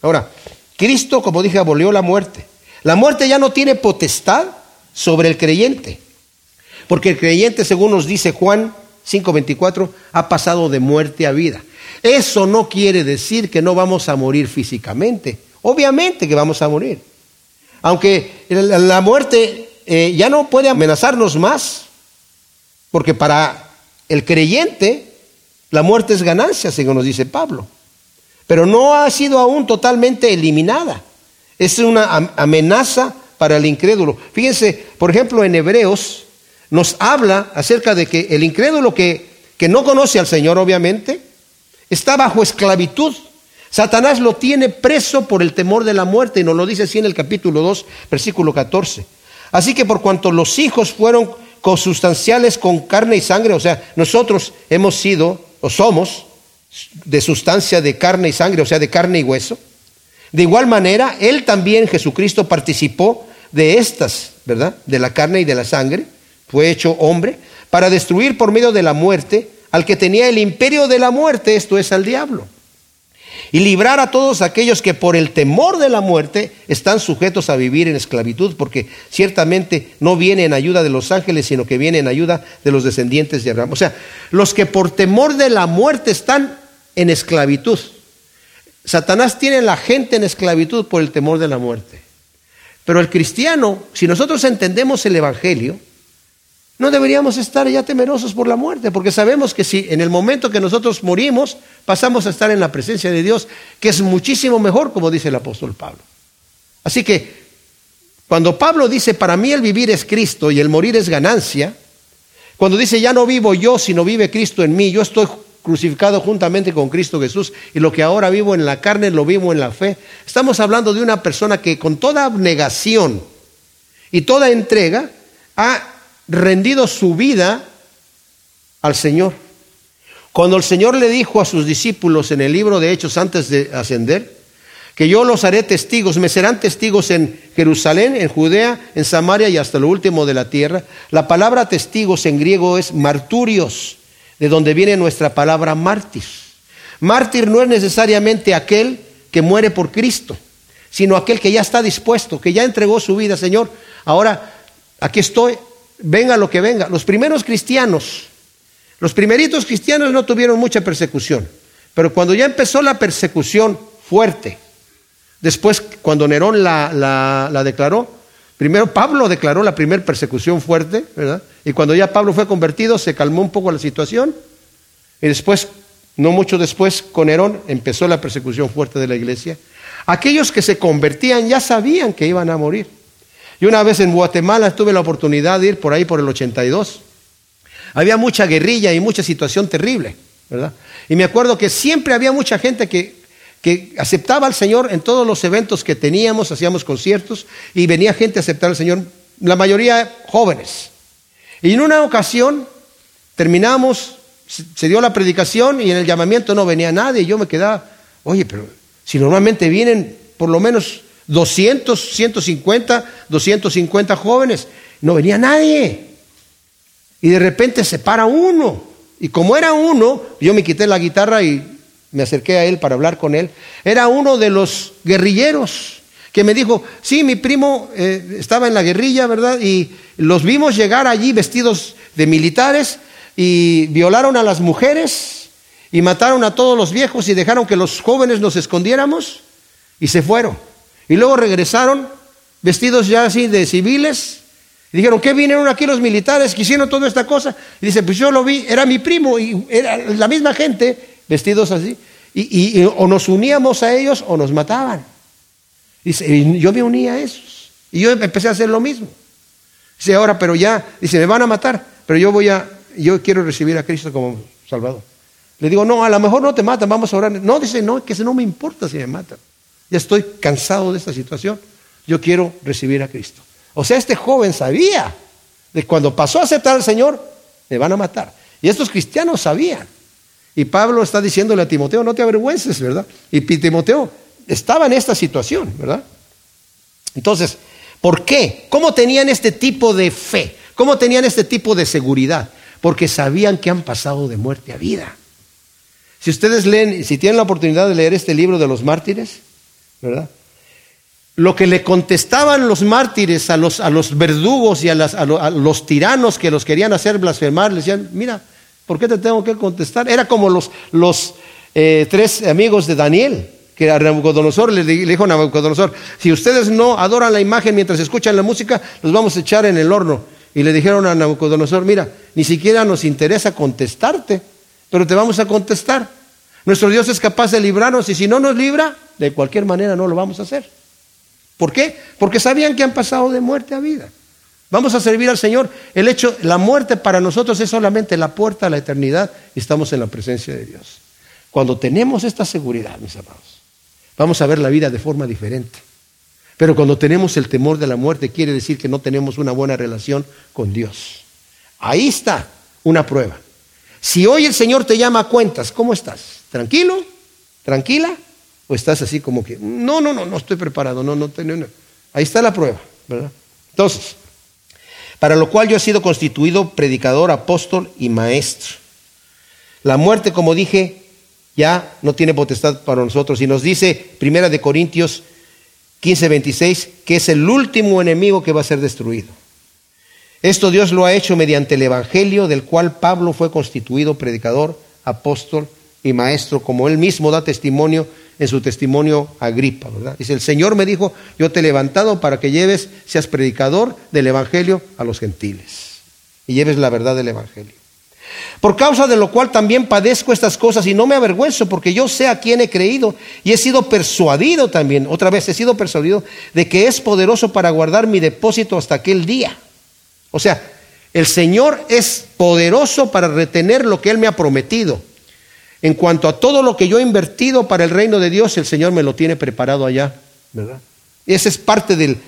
Ahora, Cristo, como dije, abolió la muerte. La muerte ya no tiene potestad sobre el creyente, porque el creyente, según nos dice Juan 5:24, ha pasado de muerte a vida. Eso no quiere decir que no vamos a morir físicamente. Obviamente que vamos a morir. Aunque la muerte eh, ya no puede amenazarnos más, porque para el creyente la muerte es ganancia, según nos dice Pablo. Pero no ha sido aún totalmente eliminada. Es una amenaza para el incrédulo. Fíjense, por ejemplo, en Hebreos nos habla acerca de que el incrédulo que, que no conoce al Señor, obviamente, está bajo esclavitud. Satanás lo tiene preso por el temor de la muerte, y nos lo dice así en el capítulo 2, versículo 14. Así que por cuanto los hijos fueron consustanciales con carne y sangre, o sea, nosotros hemos sido o somos de sustancia de carne y sangre, o sea, de carne y hueso, de igual manera, Él también, Jesucristo, participó de estas, ¿verdad? De la carne y de la sangre, fue hecho hombre, para destruir por medio de la muerte al que tenía el imperio de la muerte, esto es al diablo, y librar a todos aquellos que por el temor de la muerte están sujetos a vivir en esclavitud, porque ciertamente no viene en ayuda de los ángeles, sino que viene en ayuda de los descendientes de Abraham. O sea, los que por temor de la muerte están en esclavitud. Satanás tiene a la gente en esclavitud por el temor de la muerte. Pero el cristiano, si nosotros entendemos el Evangelio, no deberíamos estar ya temerosos por la muerte, porque sabemos que si en el momento que nosotros morimos, pasamos a estar en la presencia de Dios, que es muchísimo mejor, como dice el apóstol Pablo. Así que, cuando Pablo dice, para mí el vivir es Cristo y el morir es ganancia, cuando dice, ya no vivo yo, sino vive Cristo en mí, yo estoy crucificado juntamente con Cristo Jesús y lo que ahora vivo en la carne lo vivo en la fe. Estamos hablando de una persona que con toda abnegación y toda entrega ha rendido su vida al Señor. Cuando el Señor le dijo a sus discípulos en el libro de Hechos antes de ascender, que yo los haré testigos, me serán testigos en Jerusalén, en Judea, en Samaria y hasta lo último de la tierra. La palabra testigos en griego es marturios, de donde viene nuestra palabra mártir. Mártir no es necesariamente aquel que muere por Cristo, sino aquel que ya está dispuesto, que ya entregó su vida, Señor. Ahora, aquí estoy, venga lo que venga. Los primeros cristianos, los primeritos cristianos no tuvieron mucha persecución, pero cuando ya empezó la persecución fuerte, después cuando Nerón la, la, declaró, primero Pablo declaró la primera persecución fuerte, ¿verdad? Y cuando ya Pablo fue convertido, se calmó un poco la situación, y después, no mucho después, con Nerón empezó la persecución fuerte de la iglesia. Aquellos que se convertían ya sabían que iban a morir. Y una vez en Guatemala tuve la oportunidad de ir por ahí por el 82. Había mucha guerrilla y mucha situación terrible, ¿verdad? Y me acuerdo que siempre había mucha gente que, que aceptaba al Señor en todos los eventos que teníamos, hacíamos conciertos y venía gente a aceptar al Señor, la mayoría jóvenes. Y en una ocasión terminamos, se dio la predicación y en el llamamiento no venía nadie y yo me quedaba, oye, pero si normalmente vienen por lo menos 200, 150, 250 jóvenes. No venía nadie. Y de repente se para uno. Y como era uno, yo me quité la guitarra y me acerqué a él para hablar con él. Era uno de los guerrilleros que me dijo, sí, mi primo eh, estaba en la guerrilla, ¿verdad? Y los vimos llegar allí vestidos de militares y violaron a las mujeres y mataron a todos los viejos y dejaron que los jóvenes nos escondiéramos y se fueron. Y luego regresaron vestidos ya así de civiles. Y dijeron, ¿qué vinieron aquí los militares que hicieron toda esta cosa? Y dice, pues yo lo vi, era mi primo y era la misma gente vestidos así. Y, o nos uníamos a ellos o nos mataban. Dice, y yo me uní a esos. Y yo empecé a hacer lo mismo. Dice, ahora, pero ya, dice, me van a matar, pero yo voy a, yo quiero recibir a Cristo como Salvador. Le digo, no, a lo mejor no te matan, vamos a orar. No, dice, no, que no me importa si me matan. Ya estoy cansado de esta situación. Yo quiero recibir a Cristo. O sea, este joven sabía de cuando pasó a aceptar al Señor, me van a matar. Y estos cristianos sabían. Y Pablo está diciéndole a Timoteo, no te avergüences, ¿verdad? Y Timoteo estaba en esta situación, ¿verdad? Entonces, ¿por qué? ¿Cómo tenían este tipo de fe? ¿Cómo tenían este tipo de seguridad? Porque sabían que han pasado de muerte a vida. Si ustedes leen, si tienen la oportunidad de leer este libro de los mártires, ¿verdad? Lo que le contestaban los mártires a los, a los verdugos y a, los tiranos que los querían hacer blasfemar, les decían, mira, ¿por qué te tengo que contestar? Era como los, los eh, tres amigos de Daniel, que a Nabucodonosor le, dijo a Nabucodonosor, si ustedes no adoran la imagen mientras escuchan la música, los vamos a echar en el horno. Y le dijeron a Nabucodonosor, mira, ni siquiera nos interesa contestarte, pero te vamos a contestar. Nuestro Dios es capaz de librarnos y si no nos libra, de cualquier manera no lo vamos a hacer. ¿Por qué? Porque sabían que han pasado de muerte a vida. Vamos a servir al Señor. El hecho, la muerte para nosotros es solamente la puerta a la eternidad y estamos en la presencia de Dios. Cuando tenemos esta seguridad, mis amados, vamos a ver la vida de forma diferente. Pero cuando tenemos el temor de la muerte, quiere decir que no tenemos una buena relación con Dios. Ahí está una prueba. Si hoy el Señor te llama a cuentas, ¿cómo estás? ¿Tranquilo? ¿Tranquila? O estás así como que, no, no, no, no estoy preparado, no, no, no, Ahí está la prueba, ¿verdad? Entonces, para lo cual yo he sido constituido predicador, apóstol y maestro. La muerte, como dije, ya no tiene potestad para nosotros. Y nos dice Primera de Corintios 15, 26, que es el último enemigo que va a ser destruido. Esto Dios lo ha hecho mediante el Evangelio, del cual Pablo fue constituido predicador, apóstol y maestro, como él mismo da testimonio en su testimonio Agripa, ¿verdad? Dice, el Señor me dijo, yo te he levantado para que lleves, seas predicador del Evangelio a los gentiles y lleves la verdad del Evangelio. Por causa de lo cual también padezco estas cosas y no me avergüenzo porque yo sé a quién he creído y he sido persuadido también, otra vez he sido persuadido de que es poderoso para guardar mi depósito hasta aquel día. O sea, el Señor es poderoso para retener lo que Él me ha prometido. En cuanto a todo lo que yo he invertido para el reino de Dios, el Señor me lo tiene preparado allá, ¿verdad? Ese es parte del,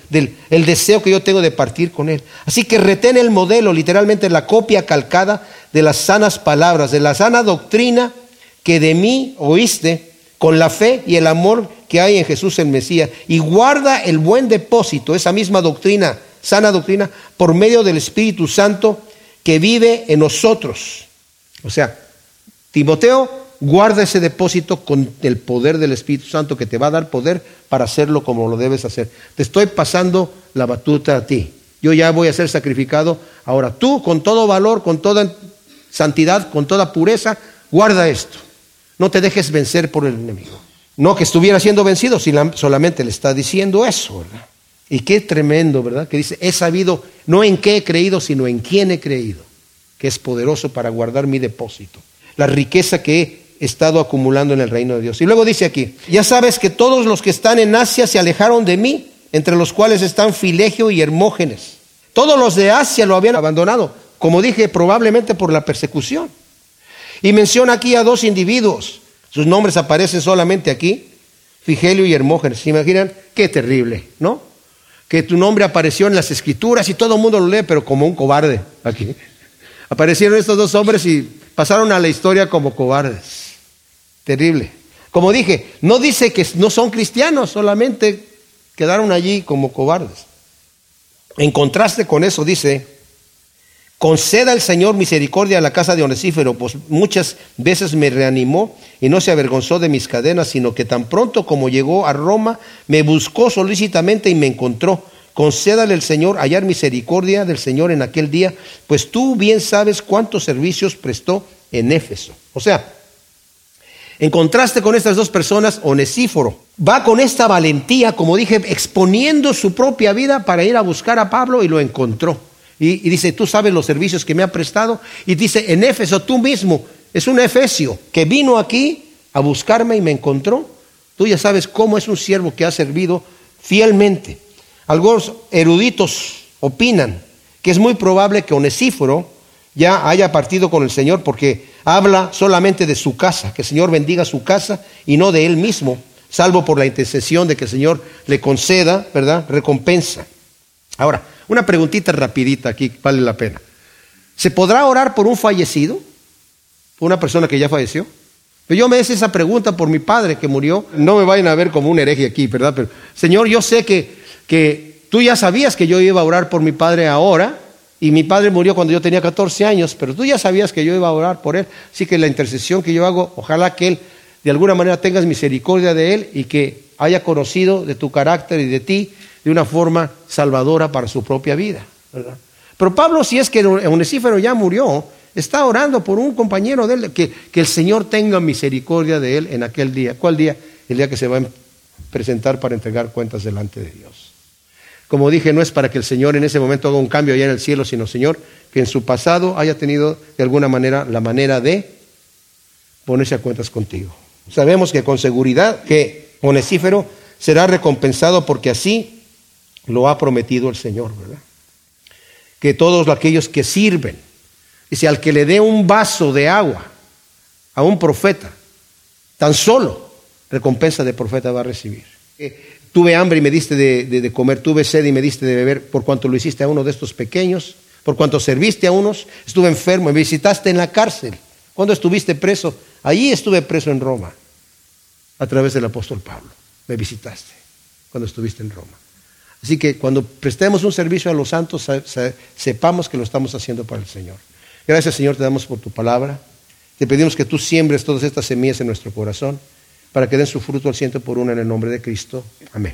deseo que yo tengo de partir con Él. Así que retén el modelo, literalmente la copia calcada de las sanas palabras, de la sana doctrina que de mí oíste con la fe y el amor que hay en Jesús el Mesías. Y guarda el buen depósito, esa misma doctrina, sana doctrina, por medio del Espíritu Santo que vive en nosotros. O sea, Timoteo, Guarda ese depósito con el poder del Espíritu Santo que te va a dar poder para hacerlo como lo debes hacer. Te estoy pasando la batuta a ti. Yo ya voy a ser sacrificado. Ahora tú, con todo valor, con toda santidad, con toda pureza, guarda esto. No te dejes vencer por el enemigo. No que estuviera siendo vencido, solamente le está diciendo eso. Y qué tremendo, ¿verdad? Que dice, he sabido no en qué he creído, sino en quién he creído, que es poderoso para guardar mi depósito. La riqueza que he estado acumulando en el reino de Dios. Y luego dice aquí, ya sabes que todos los que están en Asia se alejaron de mí, entre los cuales están Filegio y Hermógenes. Todos los de Asia lo habían abandonado, como dije, probablemente por la persecución. Y menciona aquí a dos individuos, sus nombres aparecen solamente aquí, Figelio y Hermógenes. ¿Se imaginan? Qué terrible, ¿no? Que tu nombre apareció en las escrituras y todo el mundo lo lee, pero como un cobarde aquí. Aparecieron estos dos hombres y pasaron a la historia como cobardes. Terrible. Como dije, no dice que no son cristianos, solamente quedaron allí como cobardes. En contraste con eso dice, conceda el Señor misericordia a la casa de Onesífero, pues muchas veces me reanimó y no se avergonzó de mis cadenas, sino que tan pronto como llegó a Roma, me buscó solícitamente y me encontró. Concédale el Señor hallar misericordia del Señor en aquel día, pues tú bien sabes cuántos servicios prestó en Éfeso. O sea, en contraste con estas dos personas, Onesíforo va con esta valentía, como dije, exponiendo su propia vida para ir a buscar a Pablo y lo encontró. Y, dice, tú sabes los servicios que me ha prestado. Y dice, en Éfeso, tú mismo, es un efesio que vino aquí a buscarme y me encontró. Tú ya sabes cómo es un siervo que ha servido fielmente. Algunos eruditos opinan que es muy probable que Onesíforo ya haya partido con el Señor porque habla solamente de su casa, que el Señor bendiga su casa y no de él mismo, salvo por la intercesión de que el Señor le conceda, ¿verdad? Recompensa. Ahora, una preguntita rapidita aquí, vale la pena. ¿Se podrá orar por un fallecido? ¿Por una persona que ya falleció? Yo me hice esa pregunta por mi padre que murió. No me vayan a ver como un hereje aquí, ¿verdad? Pero, Señor, yo sé que, que tú ya sabías que yo iba a orar por mi padre ahora, y mi padre murió cuando yo tenía 14 años, pero tú ya sabías que yo iba a orar por él. Así que la intercesión que yo hago, ojalá que él de alguna manera tengas misericordia de él y que haya conocido de tu carácter y de ti de una forma salvadora para su propia vida. Pero Pablo, si es que Onesífero ya murió, está orando por un compañero de él, que, que el Señor tenga misericordia de él en aquel día. ¿Cuál día? El día que se va a presentar para entregar cuentas delante de Dios. Como dije, no es para que el Señor en ese momento haga un cambio allá en el cielo, sino, Señor, que en su pasado haya tenido de alguna manera la manera de ponerse a cuentas contigo. Sabemos que con seguridad que Onesífero será recompensado porque así lo ha prometido el Señor, ¿verdad? Que todos aquellos que sirven, dice, al que le dé un vaso de agua a un profeta, tan solo recompensa de profeta va a recibir. Tuve hambre y me diste de, comer, tuve sed y me diste de beber, por cuanto lo hiciste a uno de estos pequeños, por cuanto serviste a unos, estuve enfermo, me visitaste en la cárcel. Cuando estuviste preso, allí estuve preso en Roma, a través del apóstol Pablo. Me visitaste cuando estuviste en Roma. Así que cuando prestemos un servicio a los santos, sepamos que lo estamos haciendo para el Señor. Gracias Señor, te damos por tu palabra. Te pedimos que tú siembres todas estas semillas en nuestro corazón para que den su fruto al ciento por uno en el nombre de Cristo. Amén.